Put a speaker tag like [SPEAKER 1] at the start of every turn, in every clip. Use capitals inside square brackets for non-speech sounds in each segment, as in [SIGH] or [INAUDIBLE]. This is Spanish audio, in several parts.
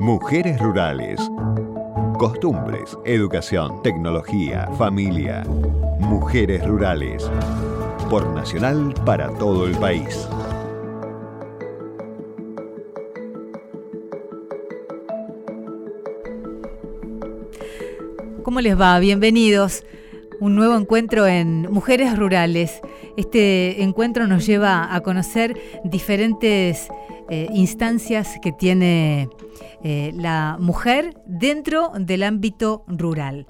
[SPEAKER 1] Mujeres rurales. Costumbres, educación, tecnología, familia. Mujeres rurales. Por Nacional para todo el país.
[SPEAKER 2] ¿Cómo les va? Bienvenidos. Un nuevo encuentro en Mujeres Rurales. Este encuentro nos lleva a conocer diferentes eh, instancias que tiene eh, la mujer dentro del ámbito rural.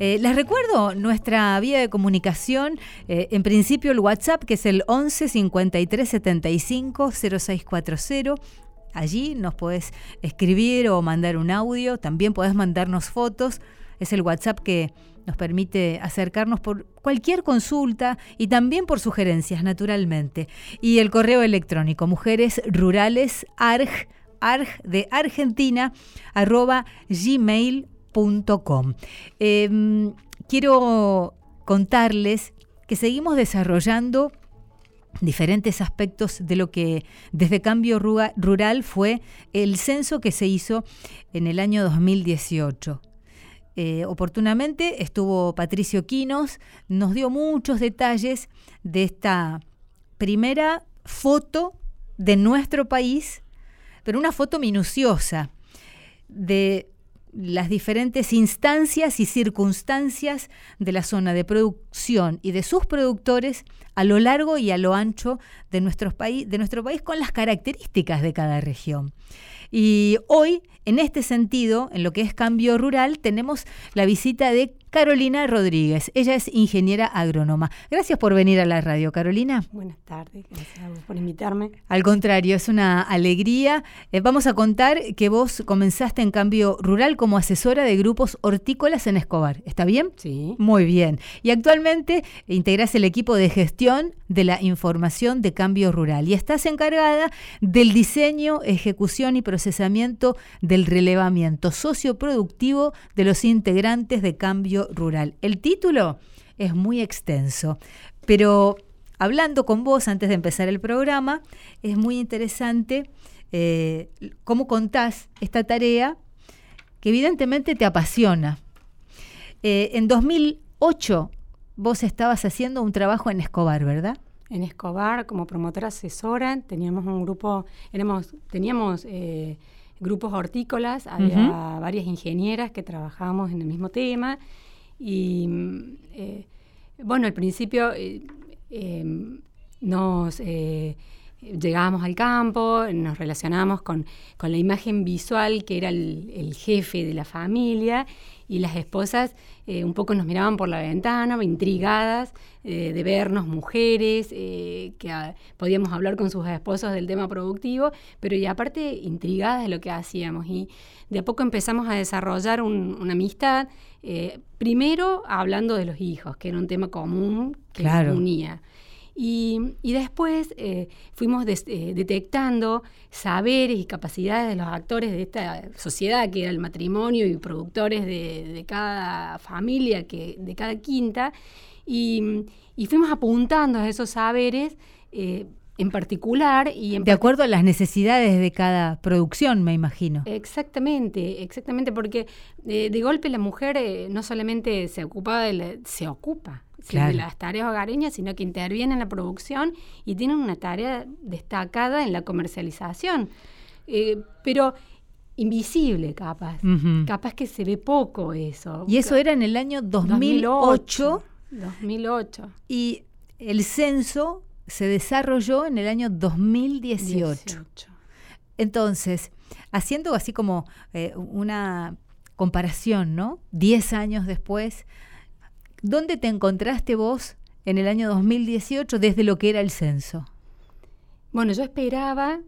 [SPEAKER 2] Eh, les recuerdo nuestra vía de comunicación, en principio el WhatsApp, que es el 11 53 75 0640. Allí nos puedes escribir o mandar un audio, también puedes mandarnos fotos. Es el WhatsApp que nos permite acercarnos por cualquier consulta y también por sugerencias, naturalmente. Y el correo electrónico, mujeres rurales, arg, arg de Argentina, arroba gmail.com. Em, quiero contarles que seguimos desarrollando diferentes aspectos de lo que desde Cambio Rural fue el censo que se hizo en el año 2018. Eh, oportunamente estuvo Patricio Quinos, nos dio muchos detalles de esta primera foto de nuestro país, pero una foto minuciosa de las diferentes instancias y circunstancias de la zona de producción y de sus productores a lo largo y a lo ancho de de nuestro país con las características de cada región. Y hoy, en este sentido, en lo que es cambio rural, tenemos la visita de Carolina Rodríguez. Ella es ingeniera agrónoma. Gracias por venir a la radio, Carolina.
[SPEAKER 3] Buenas tardes, gracias por invitarme.
[SPEAKER 2] Al contrario, es una alegría. Eh, vamos a contar que vos comenzaste en cambio rural como asesora de grupos hortícolas en Escobar. ¿Está bien?
[SPEAKER 3] Sí.
[SPEAKER 2] Muy bien. Y actualmente integrás el equipo de gestión de la información de cambio rural y estás encargada del diseño, ejecución y procesamiento del relevamiento socioproductivo de los integrantes de cambio rural. El título es muy extenso, pero hablando con vos antes de empezar el programa, es muy interesante eh, cómo contás esta tarea que evidentemente te apasiona. Eh, en 2008 vos estabas haciendo un trabajo en Escobar, ¿verdad?
[SPEAKER 3] En Escobar, como promotora asesora, teníamos un grupo, éramos, teníamos eh, grupos hortícolas, había varias ingenieras que trabajábamos en el mismo tema y eh, bueno, al principio eh, nos llegábamos al campo, nos relacionábamos con, la imagen visual que era el, jefe de la familia y las esposas un poco nos miraban por la ventana, intrigadas de vernos mujeres, que ah, podíamos hablar con sus esposos del tema productivo, pero y aparte intrigadas de lo que hacíamos. Y de a poco empezamos a desarrollar una amistad eh, primero hablando de los hijos, que era un tema común que nos unía. Y, después eh, fuimos eh, detectando saberes y capacidades de los actores de esta sociedad, que era el matrimonio y productores de, cada familia, que, de cada quinta, y, fuimos apuntando a esos saberes en particular. Y
[SPEAKER 2] de acuerdo a las necesidades de cada producción, me imagino.
[SPEAKER 3] Exactamente, exactamente, porque eh, de golpe la mujer eh, no solamente se ocupa de se ocupa de las tareas hogareñas, sino que interviene en la producción y tiene una tarea destacada en la comercialización. Eh, pero invisible, capaz. Capaz que se ve poco eso.
[SPEAKER 2] Y eso era en el año 2008.
[SPEAKER 3] 2008.
[SPEAKER 2] Y el censo se desarrolló en el año 2018. Entonces, haciendo así como eh, una comparación, ¿no? Diez años después, ¿dónde te encontraste vos en el año 2018 desde lo que era el censo?
[SPEAKER 3] Bueno, yo esperaba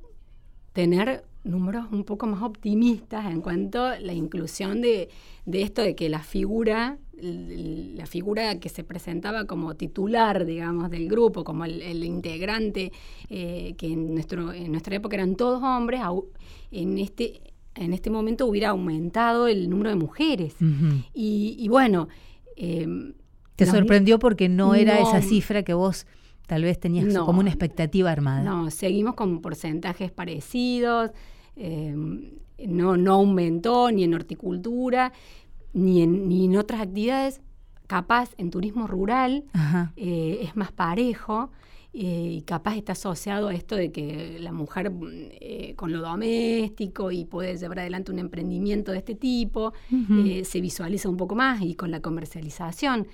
[SPEAKER 3] tener números un poco más optimistas en cuanto a la inclusión de, esto de que la figura, la figura que se presentaba como titular, digamos, del grupo, como el, integrante, eh, que en, nuestro, en nuestra época eran todos hombres, en este, en este momento hubiera aumentado el número de mujeres. y, bueno...
[SPEAKER 2] Eh, ¿Te sorprendió porque no era esa cifra que vos tal vez tenías como una expectativa armada?
[SPEAKER 3] No, seguimos con porcentajes parecidos. eh, no, no aumentó ni en horticultura, ni en, ni en otras actividades. Capaz en turismo rural eh, es más parejo eh, y capaz está asociado a esto de que la mujer eh, con lo doméstico y puede llevar adelante un emprendimiento de este tipo, se visualiza un poco más y con la comercialización.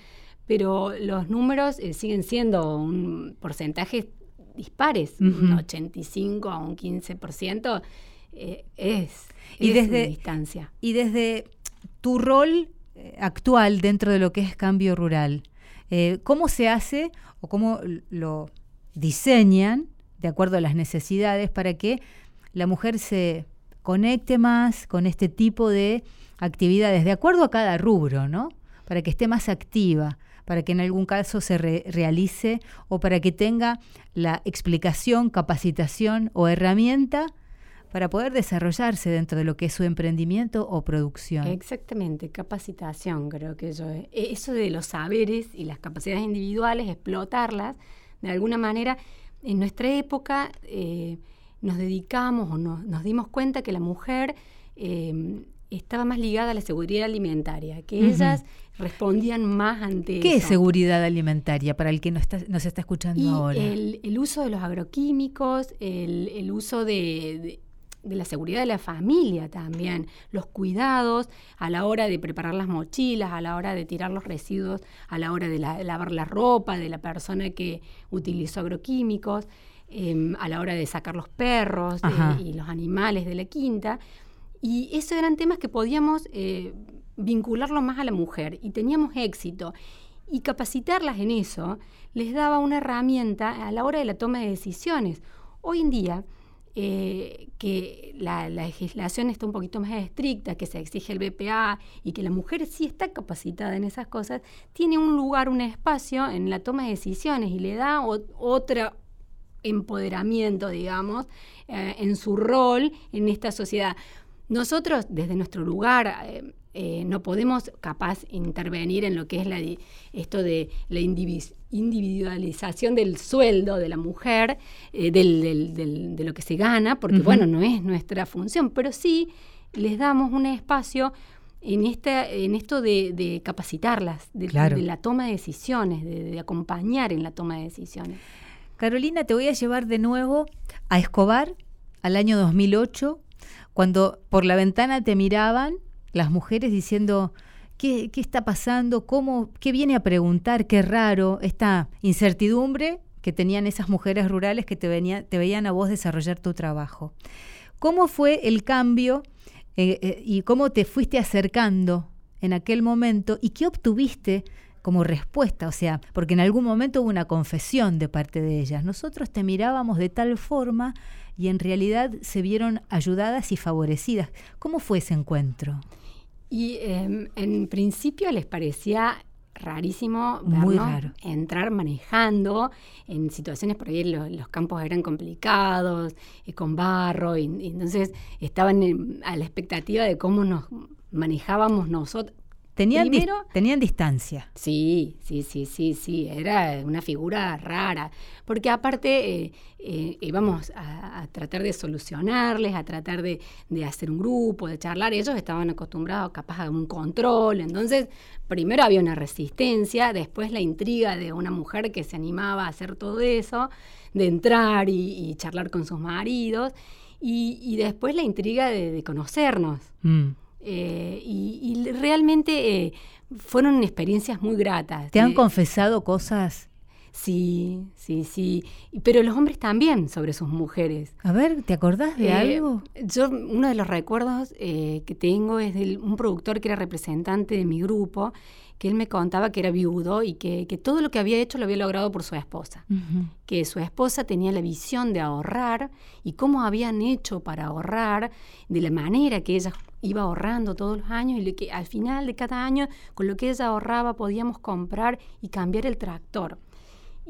[SPEAKER 3] Pero los números siguen siendo un porcentaje dispares, un 85 a un 15%, es, y desde, distancia.
[SPEAKER 2] Y desde tu rol eh, actual dentro de lo que es cambio rural, eh, ¿cómo se hace o cómo lo diseñan de acuerdo a las necesidades para que la mujer se conecte más con este tipo de actividades, de acuerdo a cada rubro, ¿no? Para que esté más activa, para que en algún caso se realice o para que tenga la explicación, capacitación o herramienta para poder desarrollarse dentro de lo que es su emprendimiento o producción.
[SPEAKER 3] Exactamente, capacitación, creo que yo. E, eso de los saberes y las capacidades individuales, explotarlas, de alguna manera, en nuestra época eh, nos dedicamos o nos dimos cuenta que la mujer eh, estaba más ligada a la seguridad alimentaria, que ellas respondían más ante
[SPEAKER 2] ¿Qué es seguridad alimentaria para el que no está, nos está escuchando ahora?
[SPEAKER 3] El, el, uso de los agroquímicos, el, el uso de de la seguridad de la familia también, los cuidados a la hora de preparar las mochilas, a la hora de tirar los residuos, a la hora de, lavar la ropa de la persona que utilizó agroquímicos, em, a la hora de sacar los perros y los animales de la quinta. Y esos eran temas que podíamos eh, vincularlo más a la mujer y teníamos éxito. Y capacitarlas en eso les daba una herramienta a la hora de la toma de decisiones. Hoy en día, eh, que la, legislación está un poquito más estricta, que se exige el BPA y que la mujer sí está capacitada en esas cosas, tiene un lugar, un espacio en la toma de decisiones y le da otro empoderamiento, digamos, eh, en su rol en esta sociedad. Nosotros, desde nuestro lugar, eh, eh, no podemos capaz intervenir en lo que es la, esto de la individualización del sueldo de la mujer, eh, de lo que se gana, porque bueno, no es nuestra función, pero sí les damos un espacio en, en esto de, capacitarlas, de, la toma de decisiones, de, acompañar en la toma de decisiones.
[SPEAKER 2] Carolina, te voy a llevar de nuevo a Escobar, al año 2008, cuando por la ventana te miraban las mujeres diciendo, ¿qué, está pasando? ¿Cómo, ¿Qué viene a preguntar? Qué raro, esta incertidumbre que tenían esas mujeres rurales que te, venía, te veían a vos desarrollar tu trabajo. ¿Cómo fue el cambio eh, eh, y cómo te fuiste acercando en aquel momento y qué obtuviste como respuesta? O sea, porque en algún momento hubo una confesión de parte de ellas. Nosotros te mirábamos de tal forma y en realidad se vieron ayudadas y favorecidas. ¿Cómo fue ese encuentro?
[SPEAKER 3] Y em, en principio les parecía rarísimo vernos entrar manejando en situaciones por ahí los, campos eran complicados, y eh, con barro, y, entonces estaban a la expectativa de cómo nos manejábamos nosotros,
[SPEAKER 2] Tenían, tenían distancia.
[SPEAKER 3] Sí, sí, sí, sí, sí, era una figura rara, porque aparte eh, eh, íbamos a, tratar de solucionarles, a tratar de, hacer un grupo, de charlar, ellos estaban acostumbrados capaz a un control, entonces primero había una resistencia, después la intriga de una mujer que se animaba a hacer todo eso, de entrar y, charlar con sus maridos, y, después la intriga de, conocernos. Mm. Eh, y, realmente eh, fueron experiencias muy gratas.
[SPEAKER 2] ¿Te han confesado cosas?
[SPEAKER 3] Sí, sí, sí. Pero los hombres también sobre sus mujeres.
[SPEAKER 2] A ver, ¿te acordás de eh, algo?
[SPEAKER 3] Yo, uno de los recuerdos que tengo es de un productor que era representante de mi grupo que él me contaba que era viudo y que, todo lo que había hecho lo había logrado por su esposa, que su esposa tenía la visión de ahorrar y cómo habían hecho para ahorrar, de la manera que ella iba ahorrando todos los años y que al final de cada año con lo que ella ahorraba podíamos comprar y cambiar el tractor.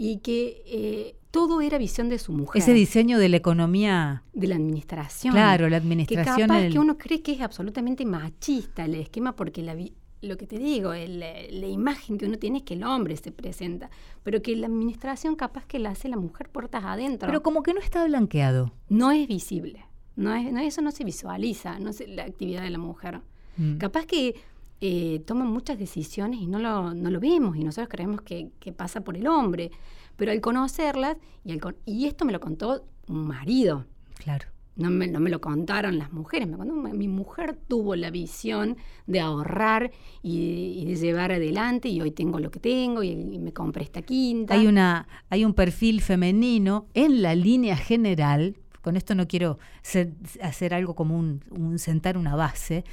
[SPEAKER 3] Y que eh, todo era visión de su mujer.
[SPEAKER 2] Ese diseño de la economía.
[SPEAKER 3] De la administración.
[SPEAKER 2] Claro, la administración.
[SPEAKER 3] Que capaz que uno cree que es absolutamente machista el esquema porque la, lo que te digo, la imagen que uno tiene es que el hombre se presenta, pero que la administración capaz que la hace la mujer puertas adentro.
[SPEAKER 2] Pero como que no está blanqueado.
[SPEAKER 3] No es visible, No, es, no eso no se visualiza, no es la actividad de la mujer. Mm. Capaz que eh, toman muchas decisiones y no lo, no lo vemos y nosotros creemos que, que pasa por el hombre. Pero al conocerlas, y, al y esto me lo contó un marido.
[SPEAKER 2] Claro.
[SPEAKER 3] No me, no me, lo contaron las mujeres, me contó, mi mujer tuvo la visión de ahorrar y, de llevar adelante y hoy tengo lo que tengo y, me compré esta quinta.
[SPEAKER 2] Hay, una, hay un perfil femenino en la línea general, con esto no quiero hacer algo como un, sentar una base,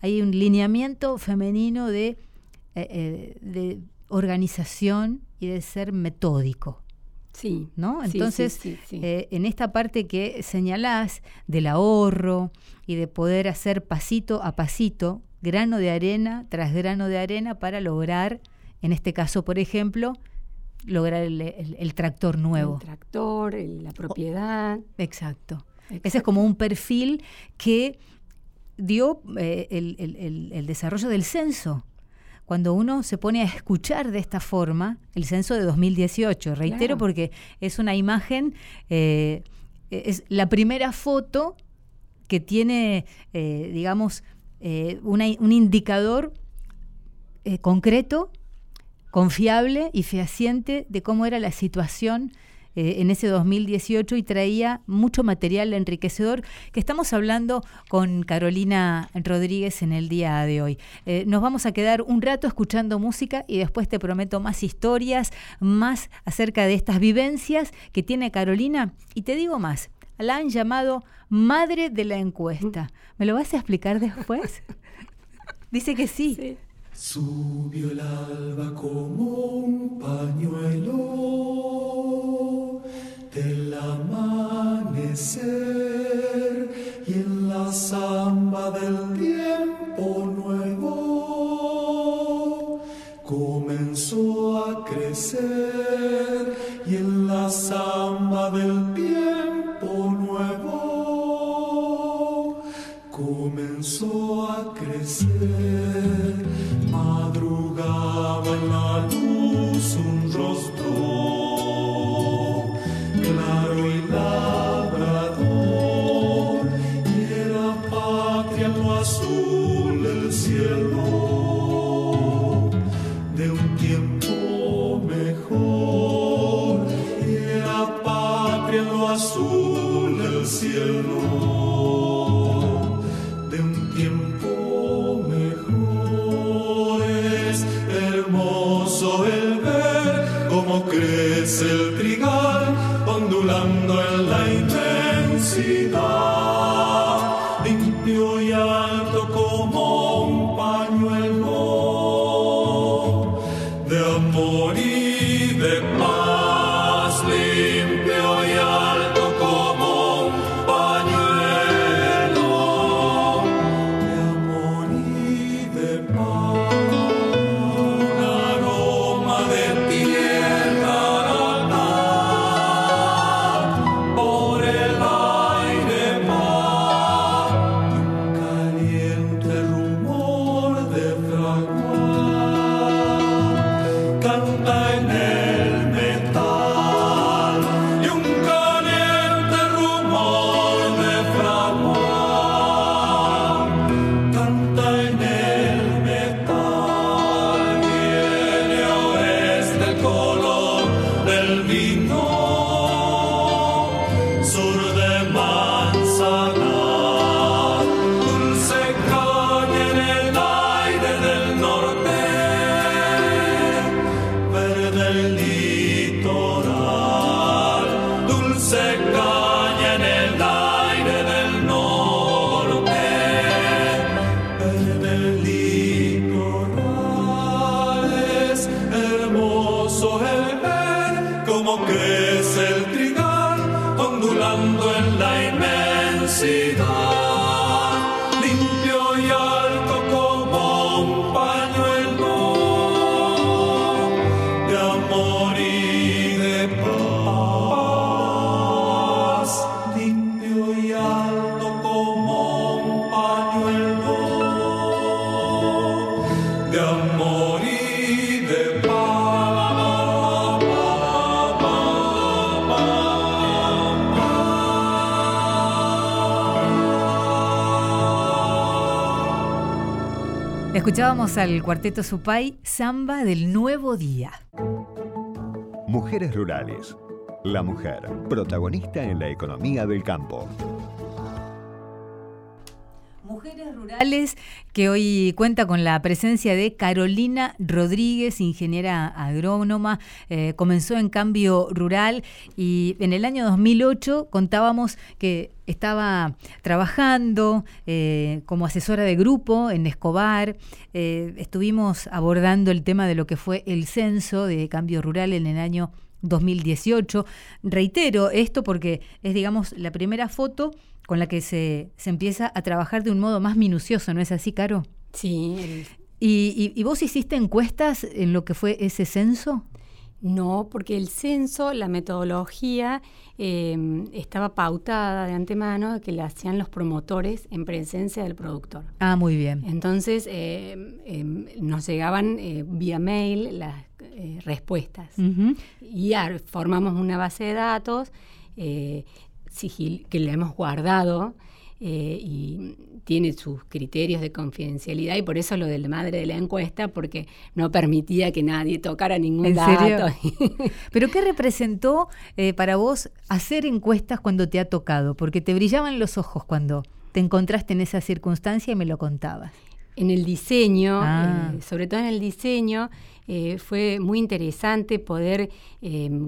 [SPEAKER 2] hay un lineamiento femenino de, eh, eh, de organización y de ser metódico.
[SPEAKER 3] Sí.
[SPEAKER 2] ¿No? Entonces, eh, en esta parte que señalás del ahorro y de poder hacer pasito a pasito, grano de arena tras grano de arena para lograr, en este caso, por ejemplo, lograr el, tractor nuevo.
[SPEAKER 3] El tractor, la propiedad.
[SPEAKER 2] exacto. Ese es como un perfil que dio eh, el, desarrollo del censo cuando uno se pone a escuchar de esta forma el censo de 2018. Reitero porque es una imagen, eh, es la primera foto que tiene, eh, digamos, eh, un indicador concreto, confiable y fehaciente de cómo era la situación eh, en ese 2018 y traía mucho material enriquecedor que estamos hablando con Carolina Rodríguez en el día de hoy. Eh, nos vamos a quedar un rato escuchando música y después te prometo más historias, más acerca de estas vivencias que tiene Carolina. Y te digo más, la han llamado madre de la encuesta. ¿Me lo vas a explicar después? [LAUGHS] Dice que sí.
[SPEAKER 4] Subió el alba como un pañuelo del amanecer y en la samba del tiempo nuevo comenzó a crecer y en la samba del tiempo nuevo comenzó a crecer
[SPEAKER 2] Escuchábamos al cuarteto Supay, Samba del Nuevo Día.
[SPEAKER 1] Mujeres Rurales. La mujer, protagonista en la economía del campo.
[SPEAKER 2] Mujeres Rurales, que hoy cuenta con la presencia de Carolina Rodríguez, ingeniera agrónoma, eh, comenzó en cambio rural y en el año 2008 contábamos que estaba trabajando eh, como asesora de grupo en Escobar. Eh, estuvimos abordando el tema de lo que fue el censo de cambio rural en el año 2018. Reitero esto porque es, digamos, la primera foto con la que se, se empieza a trabajar de un modo más minucioso, ¿no es así, Caro?
[SPEAKER 3] Sí.
[SPEAKER 2] ¿Y, y, vos hiciste encuestas en lo que fue ese censo?
[SPEAKER 3] No, porque el censo, la metodología eh, estaba pautada de antemano que la hacían los promotores en presencia del productor.
[SPEAKER 2] Ah, muy bien.
[SPEAKER 3] Entonces eh, eh, nos llegaban vía mail las respuestas y formamos una base de datos sigil, que le hemos guardado eh, y tiene sus criterios de confidencialidad y por eso lo del madre de la encuesta, porque no permitía que nadie tocara ningún dato. [LAUGHS] [LAUGHS]
[SPEAKER 2] ¿Pero qué representó eh, para vos hacer encuestas cuando te ha tocado? Porque te brillaban los ojos cuando te encontraste en esa circunstancia y me lo contabas.
[SPEAKER 3] En el diseño, ah. eh, sobre todo en el diseño, fue muy interesante poder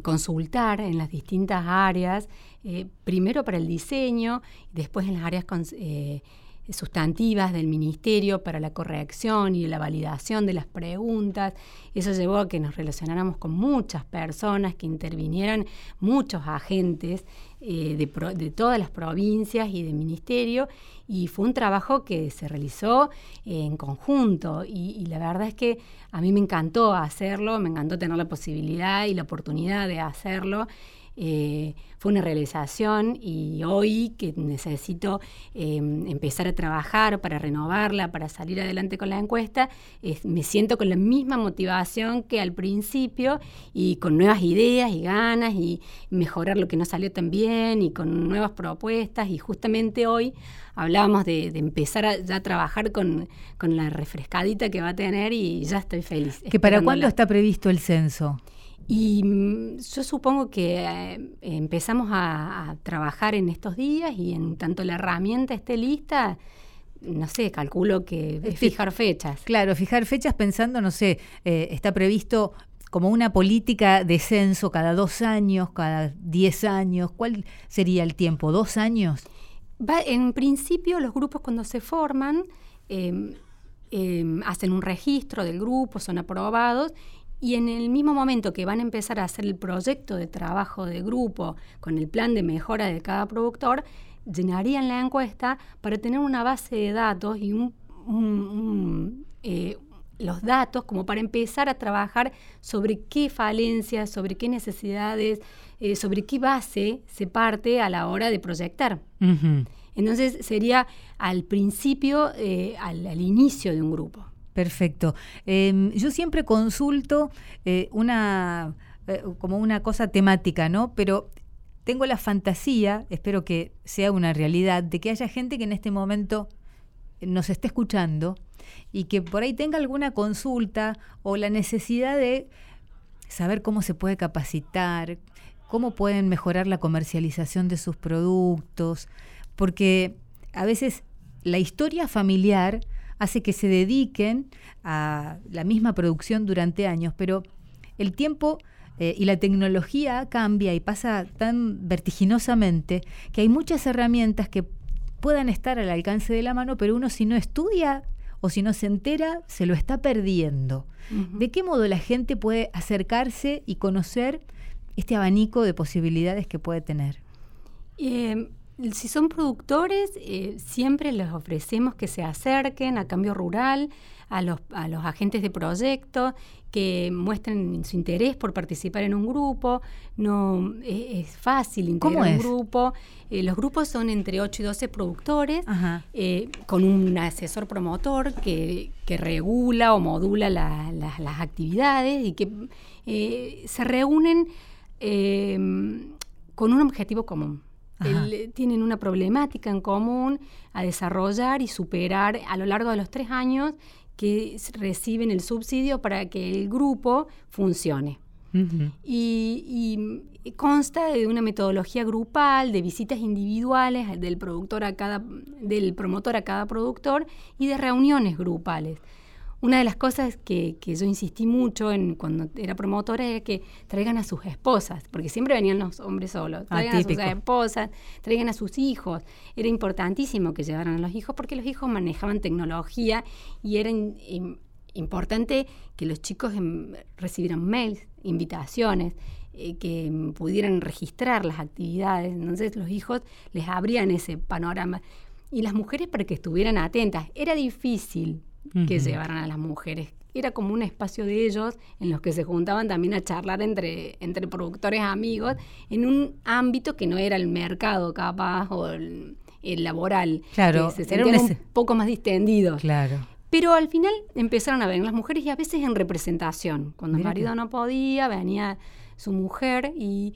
[SPEAKER 3] consultar en las distintas áreas eh, primero para el diseño, después en las áreas eh, sustantivas del ministerio para la corrección y la validación de las preguntas. Eso llevó a que nos relacionáramos con muchas personas, que intervinieran muchos agentes eh, de, todas las provincias y del ministerio, y fue un trabajo que se realizó en conjunto, y, la verdad es que a mí me encantó hacerlo, me encantó tener la posibilidad y la oportunidad de hacerlo. Eh, fue una realización y hoy que necesito em, empezar a trabajar para renovarla, para salir adelante con la encuesta, me siento con la misma motivación que al principio y con nuevas ideas y ganas y mejorar lo que no salió tan bien y con nuevas propuestas y justamente hoy hablábamos de, empezar a ya trabajar con, con, la refrescadita que va a tener y ya estoy feliz.
[SPEAKER 2] ¿Que para cuándo está previsto el censo?
[SPEAKER 3] Y mm, yo supongo que eh, empezamos a, trabajar en estos días y en tanto la herramienta esté lista, no sé, calculo que es fijar fechas.
[SPEAKER 2] Claro, fijar fechas pensando, no sé, eh, está previsto como una política de censo cada dos años, cada diez años. ¿Cuál sería el tiempo? ¿Dos años?
[SPEAKER 3] Va, en principio, los grupos cuando se forman em, hacen un registro del grupo, son aprobados y en el mismo momento que van a empezar a hacer el proyecto de trabajo de grupo con el plan de mejora de cada productor, llenarían la encuesta para tener una base de datos y eh, los datos como para empezar a trabajar sobre qué falencias, sobre qué necesidades, eh, sobre qué base se parte a la hora de proyectar. Entonces sería al principio, eh, al inicio de un grupo.
[SPEAKER 2] Perfecto. Em, yo siempre consulto eh, una eh, como una cosa temática, ¿no? Pero tengo la fantasía, espero que sea una realidad, de que haya gente que en este momento nos esté escuchando y que por ahí tenga alguna consulta o la necesidad de saber cómo se puede capacitar, cómo pueden mejorar la comercialización de sus productos, porque a veces la historia familiar hace que se dediquen a la misma producción durante años, pero el tiempo eh, y la tecnología cambia y pasa tan vertiginosamente que hay muchas herramientas que puedan estar al alcance de la mano, pero uno si no estudia o si no se entera, se lo está perdiendo. ¿De qué modo la gente puede acercarse y conocer este abanico de posibilidades que puede tener?
[SPEAKER 3] Eh, si son productores, eh, siempre les ofrecemos que se acerquen a Cambio Rural, a los, a los agentes de proyecto, que muestren su interés por participar en un grupo. No es, fácil integrar un grupo. Eh, los grupos son entre 8 y 12 productores, eh, con un asesor promotor que, que regula o modula las actividades y que se reúnen con un objetivo común tienen una problemática en común a desarrollar y superar a lo largo de los tres años que reciben el subsidio para que el grupo funcione. y, consta de una metodología grupal, de visitas individuales del productor a cada, del promotor a cada productor y de reuniones grupales. Una de las cosas que, yo insistí mucho en cuando era promotora era que traigan a sus esposas, porque siempre venían los hombres solos. Traigan a sus esposas, traigan a sus hijos. Era importantísimo que llevaran a los hijos porque los hijos manejaban tecnología y era importante que los chicos em, recibieran mails, invitaciones. Eh, que pudieran registrar las actividades. Entonces los hijos les abrían ese panorama. Y las mujeres para que estuvieran atentas. Era difícil que llevaran a las mujeres. Era como un espacio de ellos en los que se juntaban también a charlar entre, entre productores amigos en un ámbito que no era el mercado capaz o el, laboral.
[SPEAKER 2] Claro.
[SPEAKER 3] se sentían un, poco más distendidos.
[SPEAKER 2] Claro.
[SPEAKER 3] Pero al final empezaron a ver las mujeres y a veces en representación. Cuando el marido no podía, venía su mujer y,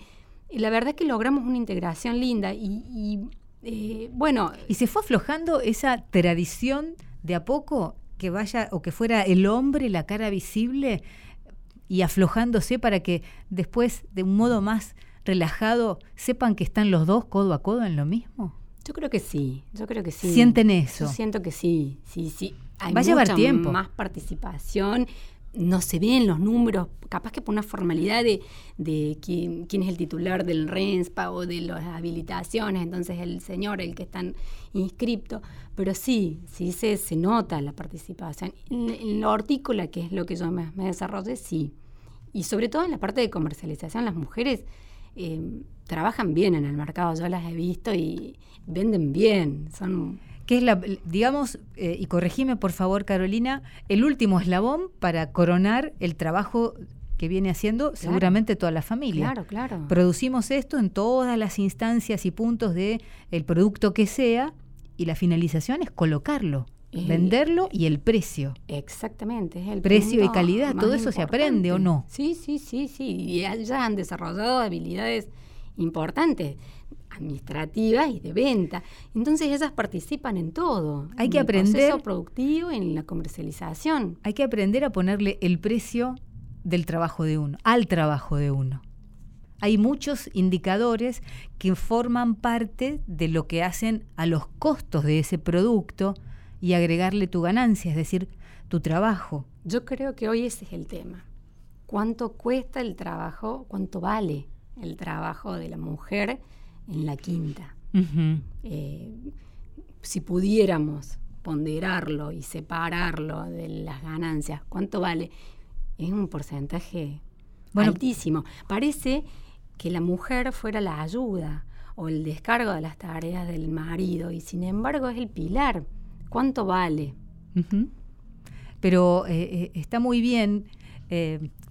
[SPEAKER 3] la verdad es que logramos una integración linda y, eh, bueno...
[SPEAKER 2] ¿Y se fue aflojando esa tradición de a poco que vaya o que fuera el hombre la cara visible y aflojándose para que después de un modo más relajado sepan que están los dos codo a codo en lo mismo?
[SPEAKER 3] Yo creo que sí, yo creo que sí.
[SPEAKER 2] ¿Sienten eso?
[SPEAKER 3] Yo siento que sí, sí, sí.
[SPEAKER 2] Hay Va a llevar tiempo.
[SPEAKER 3] más participación no se ven los números, capaz que por una formalidad de, de quién, quién, es el titular del RENSPA o de las habilitaciones, entonces el señor, el que está inscripto, pero sí, sí se, se nota la participación. En, lo hortícola, que es lo que yo me, me desarrollé, sí. Y sobre todo en la parte de comercialización, las mujeres eh, trabajan bien en el mercado, yo las he visto y venden bien, son
[SPEAKER 2] que es la, digamos, eh, y corregime por favor Carolina, el último eslabón para coronar el trabajo que viene haciendo seguramente toda la familia.
[SPEAKER 3] Claro, claro.
[SPEAKER 2] Producimos esto en todas las instancias y puntos de el producto que sea y la finalización es colocarlo, venderlo y el precio.
[SPEAKER 3] Exactamente, es el
[SPEAKER 2] precio y calidad, todo eso se aprende o no.
[SPEAKER 3] Sí, sí, sí, sí, y ya han desarrollado habilidades importantes administrativas y de venta. Entonces ellas participan en todo.
[SPEAKER 2] Hay que aprender.
[SPEAKER 3] En el proceso productivo, en la comercialización.
[SPEAKER 2] Hay que aprender a ponerle el precio del trabajo de uno, al trabajo de uno. Hay muchos indicadores que forman parte de lo que hacen a los costos de ese producto y agregarle tu ganancia, es decir, tu trabajo.
[SPEAKER 3] Yo creo que hoy ese es el tema. ¿Cuánto cuesta el trabajo? ¿Cuánto vale el trabajo de la mujer? en la quinta. Eh, si pudiéramos ponderarlo y separarlo de las ganancias, ¿cuánto vale? Es un porcentaje altísimo. Parece que la mujer fuera la ayuda o el descargo de las tareas del marido y sin embargo es el pilar. ¿Cuánto vale?
[SPEAKER 2] Pero eh, eh, está muy bien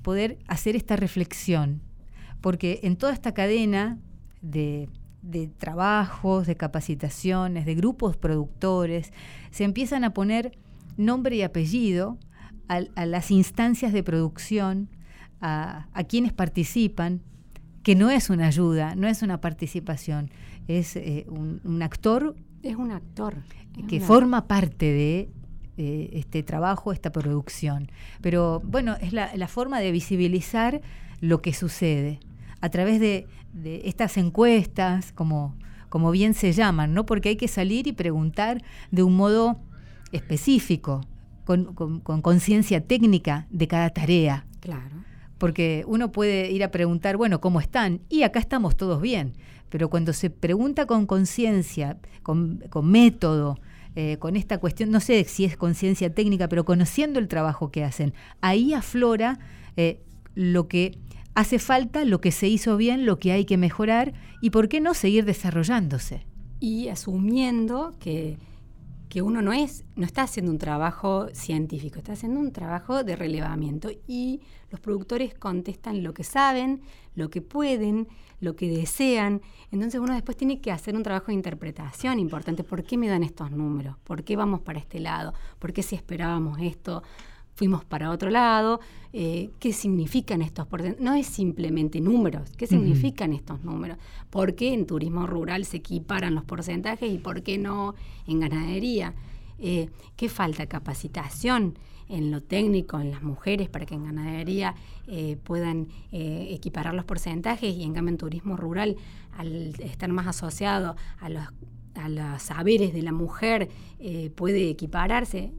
[SPEAKER 2] poder hacer esta reflexión, porque en toda esta cadena de de trabajos, de capacitaciones, de grupos productores, se empiezan a poner nombre y apellido a, las instancias de producción, a, quienes participan, que no es una ayuda, no es una participación, es eh, un, actor.
[SPEAKER 3] Es un actor.
[SPEAKER 2] que forma parte de eh, este trabajo, esta producción. Pero bueno, es la forma de visibilizar lo que sucede a través de, estas encuestas, como, como bien se llaman, ¿no? Porque hay que salir y preguntar de un modo específico, con conciencia técnica de cada tarea.
[SPEAKER 3] Claro.
[SPEAKER 2] Porque uno puede ir a preguntar, bueno, ¿cómo están? Y acá estamos todos bien. Pero cuando se pregunta con conciencia, con, método, eh, con esta cuestión, no sé si es conciencia técnica, pero conociendo el trabajo que hacen, ahí aflora eh, lo que hace falta lo que se hizo bien, lo que hay que mejorar y por qué no seguir desarrollándose.
[SPEAKER 3] Y asumiendo que, que uno no, es, no está haciendo un trabajo científico, está haciendo un trabajo de relevamiento y los productores contestan lo que saben, lo que pueden, lo que desean. Entonces uno después tiene que hacer un trabajo de interpretación importante. ¿Por qué me dan estos números? ¿Por qué vamos para este lado? ¿Por qué si esperábamos esto? Fuimos para otro lado. Eh, ¿Qué significan estos porcentajes? No es simplemente números. ¿Qué significan estos números? ¿Por qué en turismo rural se equiparan los porcentajes y por qué no en ganadería? Eh, ¿Qué falta? Capacitación en lo técnico, en las mujeres, para que en ganadería eh, puedan eh, equiparar los porcentajes y en cambio en turismo rural, al estar más asociado a los, a los saberes de la mujer, puede equipararse.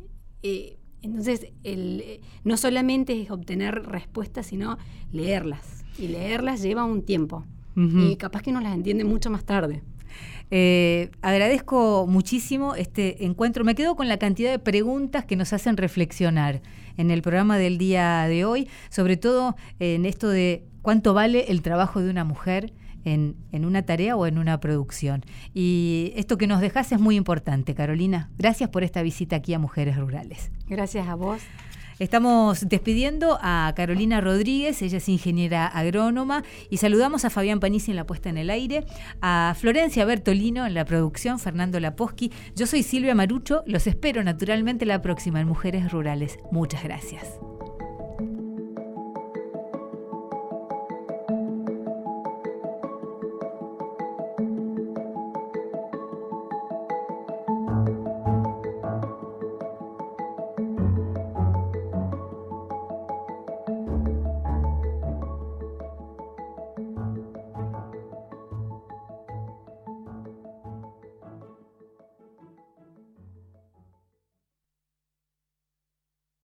[SPEAKER 3] Entonces, el, no solamente es obtener respuestas, sino leerlas. Y leerlas lleva un tiempo. Y capaz que uno las entiende mucho más tarde.
[SPEAKER 2] Eh, agradezco muchísimo este encuentro. Me quedo con la cantidad de preguntas que nos hacen reflexionar en el programa del día de hoy, sobre todo en esto de cuánto vale el trabajo de una mujer. En, en, una tarea o en una producción. Y esto que nos dejas es muy importante, Carolina. Gracias por esta visita aquí a Mujeres Rurales.
[SPEAKER 3] Gracias a vos.
[SPEAKER 2] Estamos despidiendo a Carolina Rodríguez, ella es ingeniera agrónoma, y saludamos a Fabián Panisi en la puesta en el aire, a Florencia Bertolino en la producción, Fernando Laposky. Yo soy Silvia Marucho, los espero naturalmente la próxima en Mujeres Rurales. Muchas gracias.